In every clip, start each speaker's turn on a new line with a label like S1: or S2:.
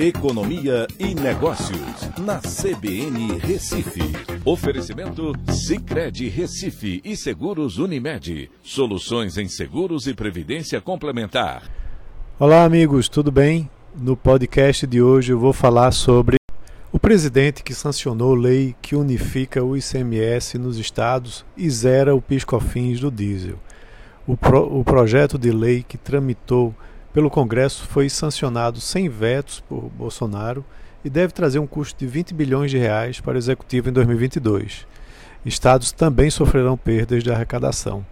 S1: Economia e Negócios, na CBN Recife. Oferecimento Cicred Recife e Seguros Unimed. Soluções em seguros e previdência complementar.
S2: Olá, amigos, tudo bem? No podcast de hoje eu vou falar sobre o presidente que sancionou lei que unifica o ICMS nos estados e zera o PIS/COFINS do diesel. O, pro, o projeto de lei que tramitou pelo Congresso foi sancionado sem vetos por Bolsonaro e deve trazer um custo de 20 bilhões de reais para o executivo em 2022. Estados também sofrerão perdas de arrecadação.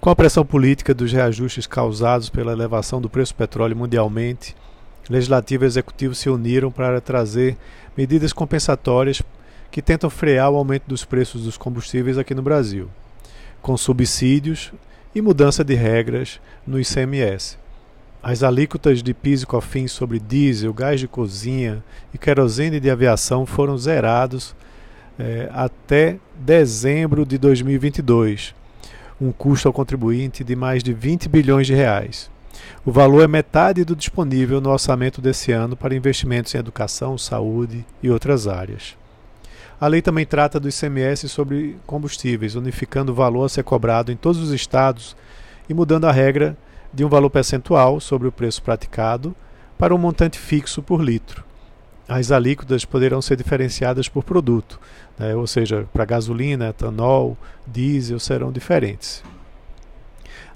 S2: Com a pressão política dos reajustes causados pela elevação do preço do petróleo mundialmente, legislativo e executivo se uniram para trazer medidas compensatórias que tentam frear o aumento dos preços dos combustíveis aqui no Brasil, com subsídios e mudança de regras no ICMS. As alíquotas de PIS e COFINS sobre diesel, gás de cozinha e querosene de aviação foram zerados eh, até dezembro de 2022, um custo ao contribuinte de mais de 20 bilhões de reais. O valor é metade do disponível no orçamento desse ano para investimentos em educação, saúde e outras áreas. A lei também trata do ICMS sobre combustíveis, unificando o valor a ser cobrado em todos os estados e mudando a regra de um valor percentual sobre o preço praticado para um montante fixo por litro. As alíquotas poderão ser diferenciadas por produto, né? ou seja, para gasolina, etanol, diesel serão diferentes.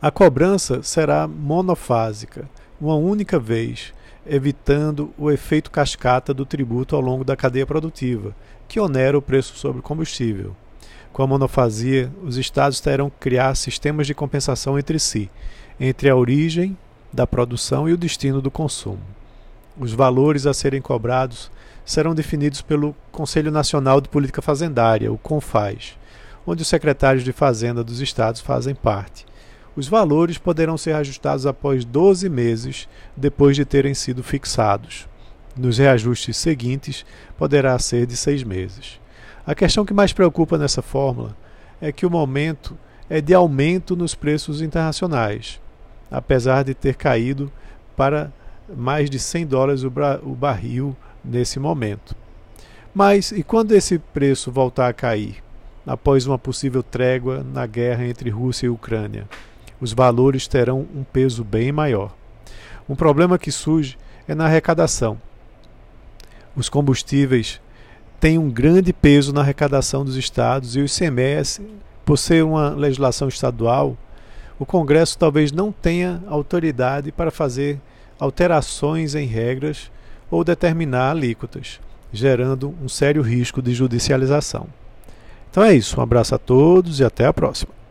S2: A cobrança será monofásica, uma única vez, evitando o efeito cascata do tributo ao longo da cadeia produtiva, que onera o preço sobre o combustível. Com a monofasia, os estados terão que criar sistemas de compensação entre si, entre a origem da produção e o destino do consumo. Os valores a serem cobrados serão definidos pelo Conselho Nacional de Política Fazendária, o CONFAS, onde os secretários de Fazenda dos estados fazem parte. Os valores poderão ser ajustados após 12 meses depois de terem sido fixados. Nos reajustes seguintes, poderá ser de seis meses. A questão que mais preocupa nessa fórmula é que o momento é de aumento nos preços internacionais apesar de ter caído para mais de 100 dólares o, barril nesse momento. Mas e quando esse preço voltar a cair, após uma possível trégua na guerra entre Rússia e Ucrânia? Os valores terão um peso bem maior. Um problema que surge é na arrecadação. Os combustíveis têm um grande peso na arrecadação dos estados e o ICMS, por ser uma legislação estadual, o Congresso talvez não tenha autoridade para fazer alterações em regras ou determinar alíquotas, gerando um sério risco de judicialização. Então é isso, um abraço a todos e até a próxima.